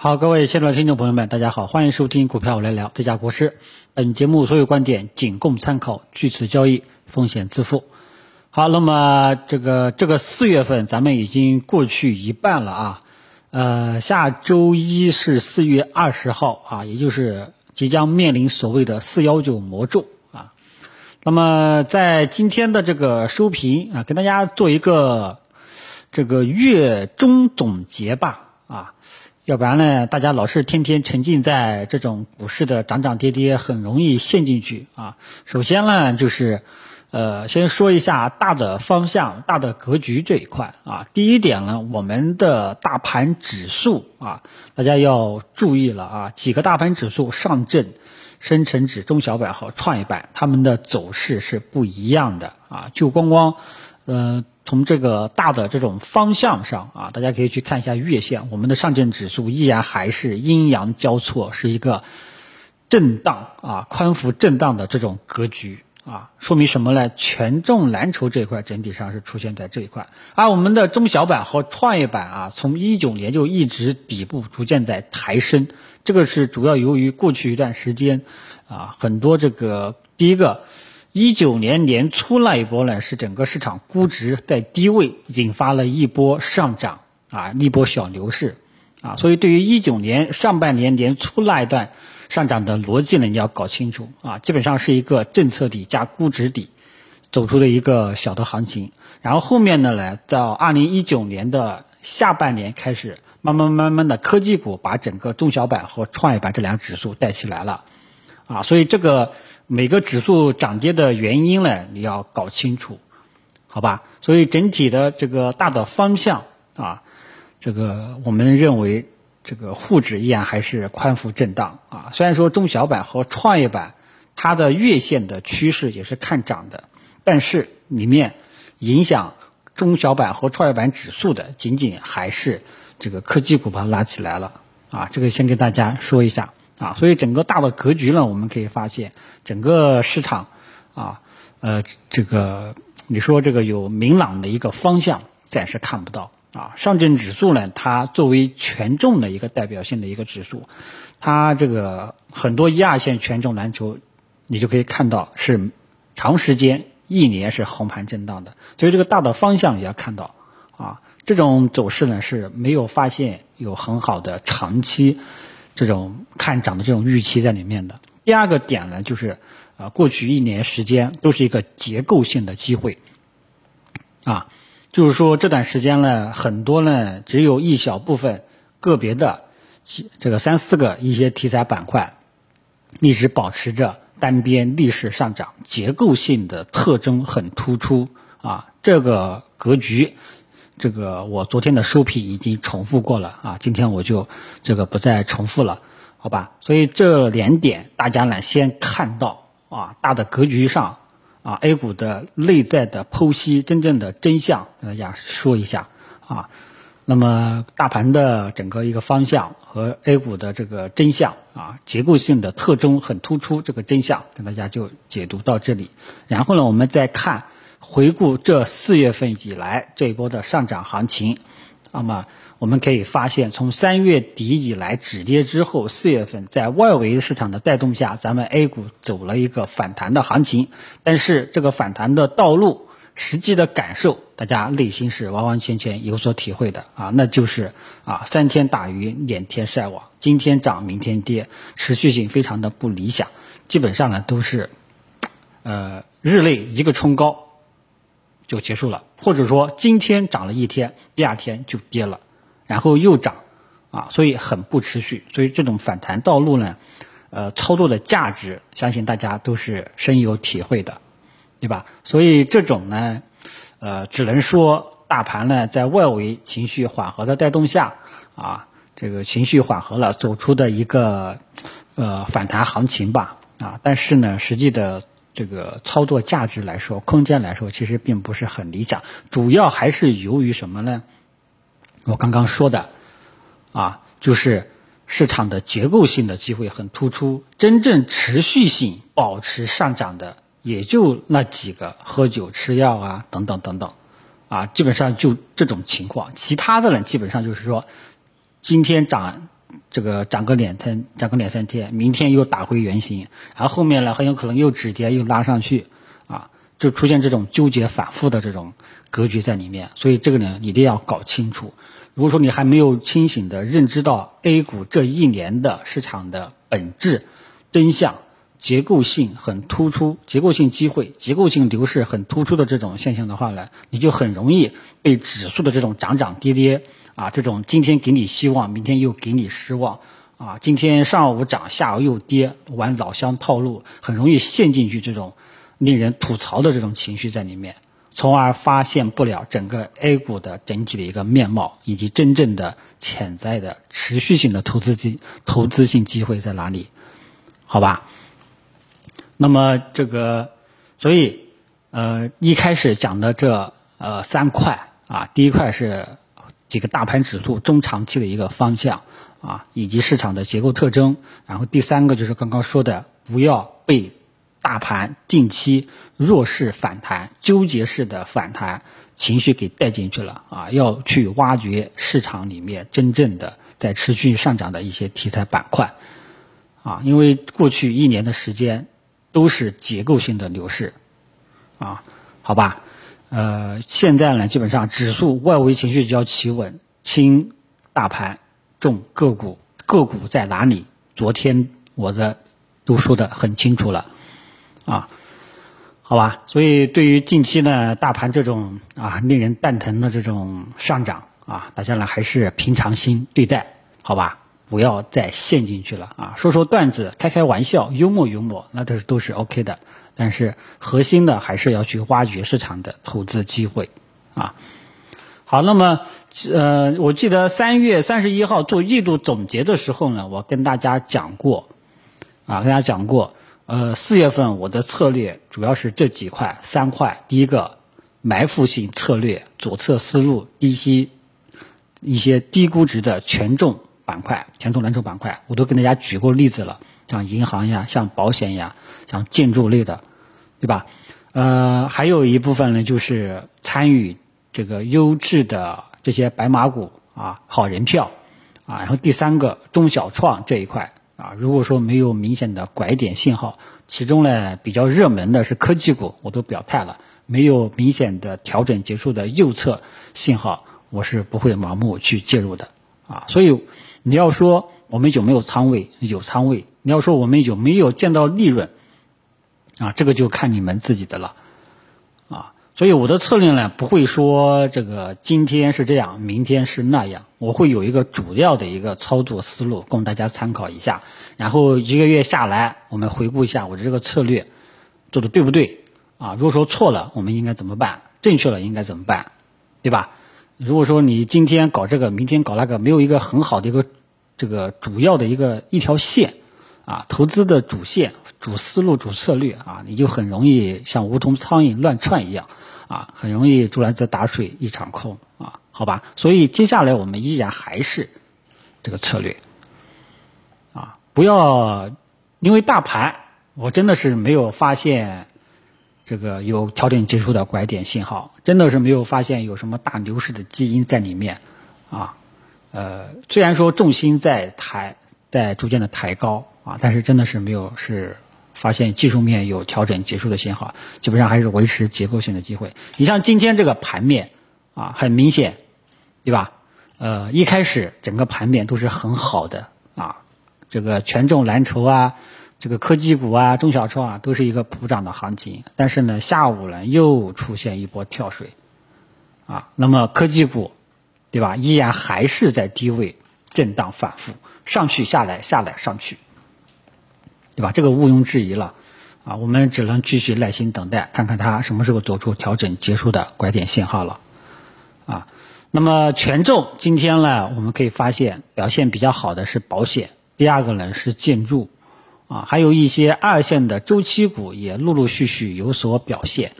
好，各位现场的听众朋友们，大家好，欢迎收听股票我来聊这家国师。本节目所有观点仅供参考，据此交易风险自负。好，那么这个这个四月份咱们已经过去一半了啊，呃，下周一是四月二十号啊，也就是即将面临所谓的四幺九魔咒啊。那么在今天的这个收评啊，跟大家做一个这个月中总结吧啊。要不然呢，大家老是天天沉浸在这种股市的涨涨跌跌，很容易陷进去啊。首先呢，就是，呃，先说一下大的方向、大的格局这一块啊。第一点呢，我们的大盘指数啊，大家要注意了啊。几个大盘指数，上证、深成指、中小板和创业板，它们的走势是不一样的啊。就光光，呃。从这个大的这种方向上啊，大家可以去看一下月线，我们的上证指数依然还是阴阳交错，是一个震荡啊宽幅震荡的这种格局啊，说明什么呢？权重蓝筹这一块整体上是出现在这一块，而我们的中小板和创业板啊，从一九年就一直底部逐渐在抬升，这个是主要由于过去一段时间啊，很多这个第一个。一九年年初那一波呢，是整个市场估值在低位，引发了一波上涨啊，一波小牛市啊。所以对于一九年上半年年初那一段上涨的逻辑呢，你要搞清楚啊，基本上是一个政策底加估值底走出的一个小的行情。然后后面的呢，到二零一九年的下半年开始，慢慢慢慢的科技股把整个中小板和创业板这两个指数带起来了啊，所以这个。每个指数涨跌的原因呢，你要搞清楚，好吧？所以整体的这个大的方向啊，这个我们认为这个沪指依然还是宽幅震荡啊。虽然说中小板和创业板它的月线的趋势也是看涨的，但是里面影响中小板和创业板指数的，仅仅还是这个科技股把它拉起来了啊。这个先跟大家说一下。啊，所以整个大的格局呢，我们可以发现，整个市场啊，呃，这个你说这个有明朗的一个方向，暂时看不到啊。上证指数呢，它作为权重的一个代表性的一个指数，它这个很多一二线权重蓝筹，你就可以看到是长时间一年是横盘震荡的，所以这个大的方向也要看到啊。这种走势呢是没有发现有很好的长期。这种看涨的这种预期在里面的。第二个点呢，就是啊，过去一年时间都是一个结构性的机会，啊，就是说这段时间呢，很多呢只有一小部分个别的这个三四个一些题材板块一直保持着单边逆势上涨，结构性的特征很突出啊，这个格局。这个我昨天的收评已经重复过了啊，今天我就这个不再重复了，好吧？所以这两点大家呢先看到啊，大的格局上啊，A 股的内在的剖析，真正的真相，跟大家说一下啊。那么大盘的整个一个方向和 A 股的这个真相啊，结构性的特征很突出，这个真相跟大家就解读到这里。然后呢，我们再看。回顾这四月份以来这一波的上涨行情，那么我们可以发现，从三月底以来止跌之后，四月份在外围市场的带动下，咱们 A 股走了一个反弹的行情。但是这个反弹的道路，实际的感受，大家内心是完完全全有所体会的啊，那就是啊三天打鱼两天晒网，今天涨明天跌，持续性非常的不理想，基本上呢都是，呃日内一个冲高。就结束了，或者说今天涨了一天，第二天就跌了，然后又涨，啊，所以很不持续。所以这种反弹道路呢，呃，操作的价值，相信大家都是深有体会的，对吧？所以这种呢，呃，只能说大盘呢在外围情绪缓和的带动下，啊，这个情绪缓和了，走出的一个呃反弹行情吧，啊，但是呢，实际的。这个操作价值来说，空间来说，其实并不是很理想。主要还是由于什么呢？我刚刚说的，啊，就是市场的结构性的机会很突出，真正持续性保持上涨的也就那几个，喝酒吃药啊，等等等等，啊，基本上就这种情况。其他的呢，基本上就是说，今天涨这个涨个两天，涨个两三天，明天又打回原形，然后后面呢很有可能又止跌又拉上去，啊，就出现这种纠结反复的这种格局在里面，所以这个呢一定要搞清楚。如果说你还没有清醒的认知到 A 股这一年的市场的本质真相。结构性很突出、结构性机会、结构性牛市很突出的这种现象的话呢，你就很容易被指数的这种涨涨跌跌啊，这种今天给你希望，明天又给你失望啊，今天上午涨，下午又跌，玩老乡套路，很容易陷进去这种令人吐槽的这种情绪在里面，从而发现不了整个 A 股的整体的一个面貌，以及真正的潜在的持续性的投资机投资性机会在哪里？好吧。那么这个，所以呃一开始讲的这呃三块啊，第一块是几个大盘指数中长期的一个方向啊，以及市场的结构特征。然后第三个就是刚刚说的，不要被大盘近期弱势反弹、纠结式的反弹情绪给带进去了啊，要去挖掘市场里面真正的在持续上涨的一些题材板块啊，因为过去一年的时间。都是结构性的牛市，啊，好吧，呃，现在呢，基本上指数外围情绪只要企稳，轻大盘，重个股，个股在哪里？昨天我的都说的很清楚了，啊，好吧，所以对于近期呢，大盘这种啊令人蛋疼的这种上涨啊，大家呢还是平常心对待，好吧？不要再陷进去了啊！说说段子，开开玩笑，幽默幽默，那都是都是 OK 的。但是核心的还是要去挖掘市场的投资机会啊。好，那么呃，我记得三月三十一号做季度总结的时候呢，我跟大家讲过啊，跟大家讲过，呃，四月份我的策略主要是这几块三块。第一个，埋伏性策略，左侧思路，低吸一些低估值的权重。板块，权重蓝筹板块，我都跟大家举过例子了，像银行呀，像保险呀，像建筑类的，对吧？呃，还有一部分呢，就是参与这个优质的这些白马股啊，好人票啊。然后第三个中小创这一块啊，如果说没有明显的拐点信号，其中呢比较热门的是科技股，我都表态了，没有明显的调整结束的右侧信号，我是不会盲目去介入的啊。所以。你要说我们有没有仓位？有仓位。你要说我们有没有见到利润？啊，这个就看你们自己的了，啊，所以我的策略呢，不会说这个今天是这样，明天是那样，我会有一个主要的一个操作思路供大家参考一下。然后一个月下来，我们回顾一下我的这个策略做的对不对？啊，如果说错了，我们应该怎么办？正确了应该怎么办？对吧？如果说你今天搞这个，明天搞那个，没有一个很好的一个这个主要的一个一条线，啊，投资的主线、主思路、主策略啊，你就很容易像无头苍蝇乱窜一样，啊，很容易竹篮子打水一场空啊，好吧？所以接下来我们依然还是这个策略，啊，不要因为大盘，我真的是没有发现。这个有调整结束的拐点信号，真的是没有发现有什么大牛市的基因在里面，啊，呃，虽然说重心在抬，在逐渐的抬高啊，但是真的是没有是发现技术面有调整结束的信号，基本上还是维持结构性的机会。你像今天这个盘面啊，很明显，对吧？呃，一开始整个盘面都是很好的啊，这个权重蓝筹啊。这个科技股啊，中小创啊，都是一个普涨的行情。但是呢，下午呢又出现一波跳水，啊，那么科技股，对吧？依然还是在低位震荡反复，上去下来，下来上去，对吧？这个毋庸置疑了，啊，我们只能继续耐心等待，看看它什么时候走出调整结束的拐点信号了，啊，那么权重今天呢，我们可以发现表现比较好的是保险，第二个呢是建筑。啊，还有一些二线的周期股也陆陆续续有所表现，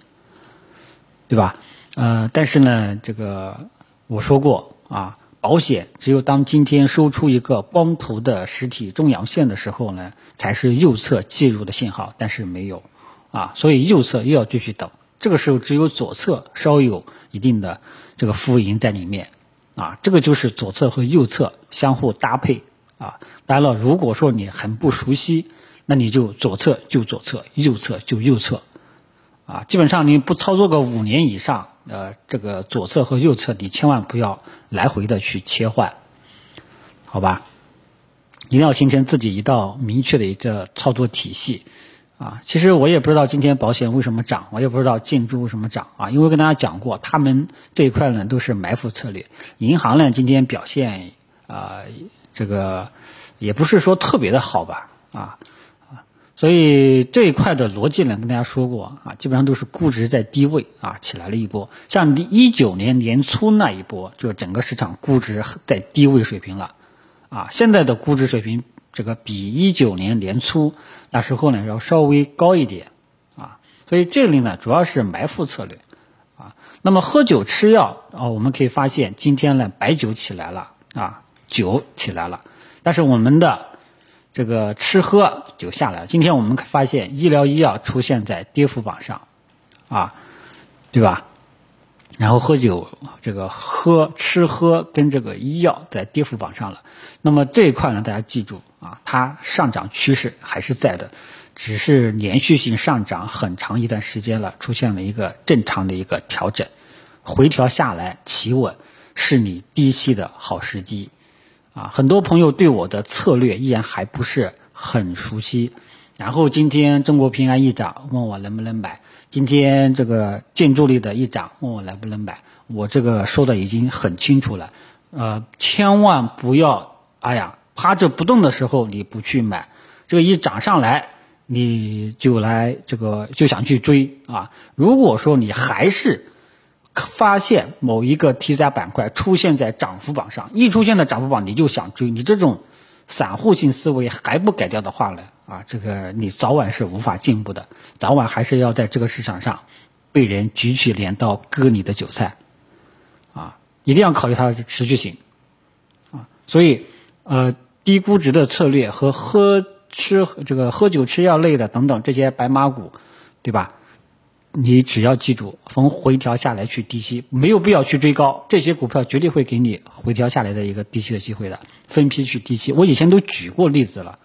对吧？呃，但是呢，这个我说过啊，保险只有当今天收出一个光头的实体中阳线的时候呢，才是右侧介入的信号，但是没有啊，所以右侧又要继续等。这个时候只有左侧稍有一定的这个浮盈在里面啊，这个就是左侧和右侧相互搭配啊。当然了，如果说你很不熟悉，那你就左侧就左侧，右侧就右侧，啊，基本上你不操作个五年以上，呃，这个左侧和右侧你千万不要来回的去切换，好吧？一定要形成自己一道明确的一个操作体系。啊，其实我也不知道今天保险为什么涨，我也不知道建筑为什么涨啊，因为跟大家讲过，他们这一块呢都是埋伏策略。银行呢今天表现啊，这个也不是说特别的好吧，啊啊，所以这一块的逻辑呢跟大家说过啊，基本上都是估值在低位啊起来了一波，像一九年年初那一波，就整个市场估值在低位水平了，啊，现在的估值水平。这个比一九年年初那时候呢要稍微高一点，啊，所以这里呢主要是埋伏策略，啊，那么喝酒吃药啊，我们可以发现今天呢白酒起来了啊，酒起来了，但是我们的这个吃喝就下来了。今天我们发现医疗医药出现在跌幅榜上，啊，对吧？然后喝酒，这个喝吃喝跟这个医药在跌幅榜上了。那么这一块呢，大家记住啊，它上涨趋势还是在的，只是连续性上涨很长一段时间了，出现了一个正常的一个调整，回调下来企稳，是你低吸的好时机。啊，很多朋友对我的策略依然还不是很熟悉。然后今天中国平安一涨，问我能不能买。今天这个建筑类的一涨，问我能不能买。我这个说的已经很清楚了，呃，千万不要，哎呀，趴着不动的时候你不去买，这个一涨上来你就来这个就想去追啊。如果说你还是发现某一个题材板块出现在涨幅榜上，一出现在涨幅榜你就想追，你这种。散户性思维还不改掉的话呢，啊，这个你早晚是无法进步的，早晚还是要在这个市场上被人举起镰刀割你的韭菜，啊，一定要考虑它的持续性，啊，所以呃低估值的策略和喝吃这个喝酒吃药类的等等这些白马股，对吧？你只要记住，逢回调下来去低吸，没有必要去追高。这些股票绝对会给你回调下来的一个低吸的机会的，分批去低吸。我以前都举过例子了，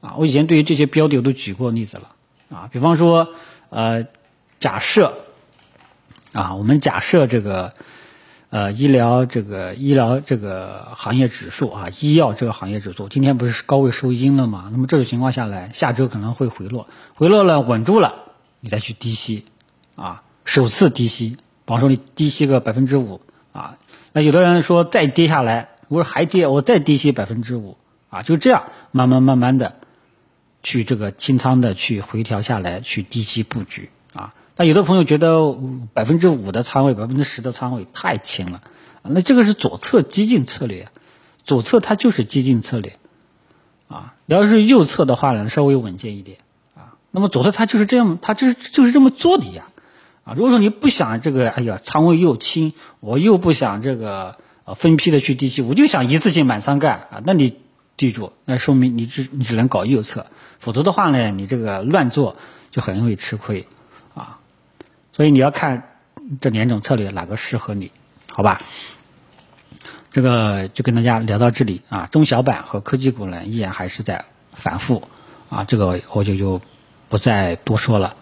啊，我以前对于这些标的我都举过例子了，啊，比方说，呃，假设，啊，我们假设这个，呃，医疗这个医疗这个行业指数啊，医药这个行业指数，今天不是高位收阴了吗？那么这种情况下来，下周可能会回落，回落了稳住了。你再去低吸，啊，首次低吸，比方说你低吸个百分之五，啊，那有的人说再跌下来，我说还跌，我再低吸百分之五，啊，就这样慢慢慢慢的去这个清仓的去回调下来，去低吸布局，啊，那有的朋友觉得百分之五的仓位，百分之十的仓位太轻了，那这个是左侧激进策略，左侧它就是激进策略，啊，要是右侧的话呢，稍微稳健一点。那么左侧它就是这样，它就是就是这么做的呀，啊，如果说你不想这个，哎呀，仓位又轻，我又不想这个呃分批的去低吸，我就想一次性满仓干啊，那你记住，那说明你只你只能搞右侧，否则的话呢，你这个乱做就很容易吃亏啊，所以你要看这两种策略哪个适合你，好吧？这个就跟大家聊到这里啊，中小板和科技股呢依然还是在反复啊，这个我就就。不再多说了，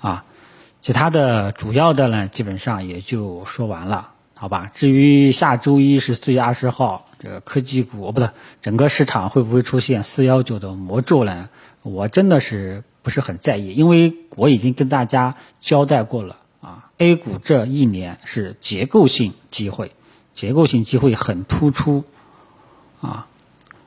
啊，其他的主要的呢，基本上也就说完了，好吧？至于下周一是四月二十号，这个科技股不对，整个市场会不会出现四幺九的魔咒呢？我真的是不是很在意，因为我已经跟大家交代过了啊，A 股这一年是结构性机会，结构性机会很突出，啊，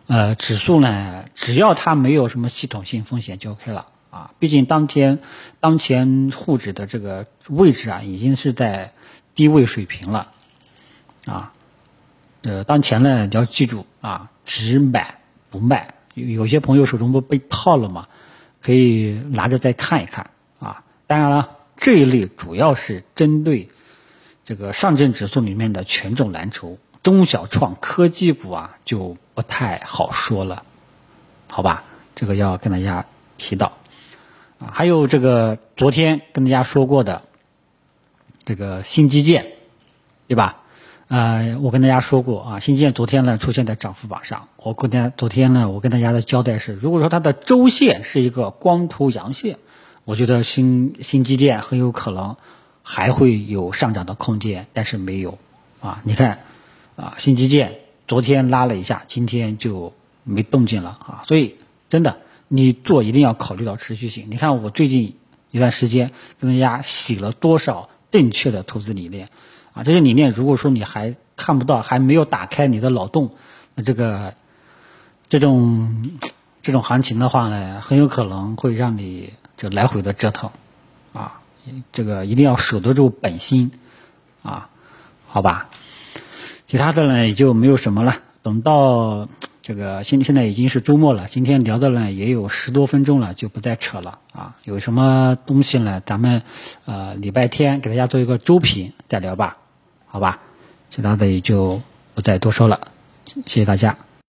呃，指数呢，只要它没有什么系统性风险就 OK 了。啊，毕竟当天当前沪指的这个位置啊，已经是在低位水平了，啊，呃，当前呢你要记住啊，只买不卖。有有些朋友手中不被套了吗？可以拿着再看一看啊。当然了，这一类主要是针对这个上证指数里面的权重蓝筹、中小创科技股啊，就不太好说了，好吧？这个要跟大家提到。啊，还有这个昨天跟大家说过的这个新基建，对吧？呃，我跟大家说过啊，新基建昨天呢出现在涨幅榜上。我跟大家昨天呢，我跟大家的交代是，如果说它的周线是一个光头阳线，我觉得新新基建很有可能还会有上涨的空间，但是没有啊。你看啊，新基建昨天拉了一下，今天就没动静了啊。所以真的，你做一定要考虑到持续性。你看我最近一段时间跟大家洗了多少正确的投资理念。啊，这些理念如果说你还看不到，还没有打开你的脑洞，那这个这种这种行情的话呢，很有可能会让你就来回的折腾，啊，这个一定要守得住本心，啊，好吧，其他的呢也就没有什么了。等到这个现现在已经是周末了，今天聊的呢也有十多分钟了，就不再扯了啊。有什么东西呢？咱们呃礼拜天给大家做一个周评再聊吧。好吧，其他的也就不再多说了，谢谢大家。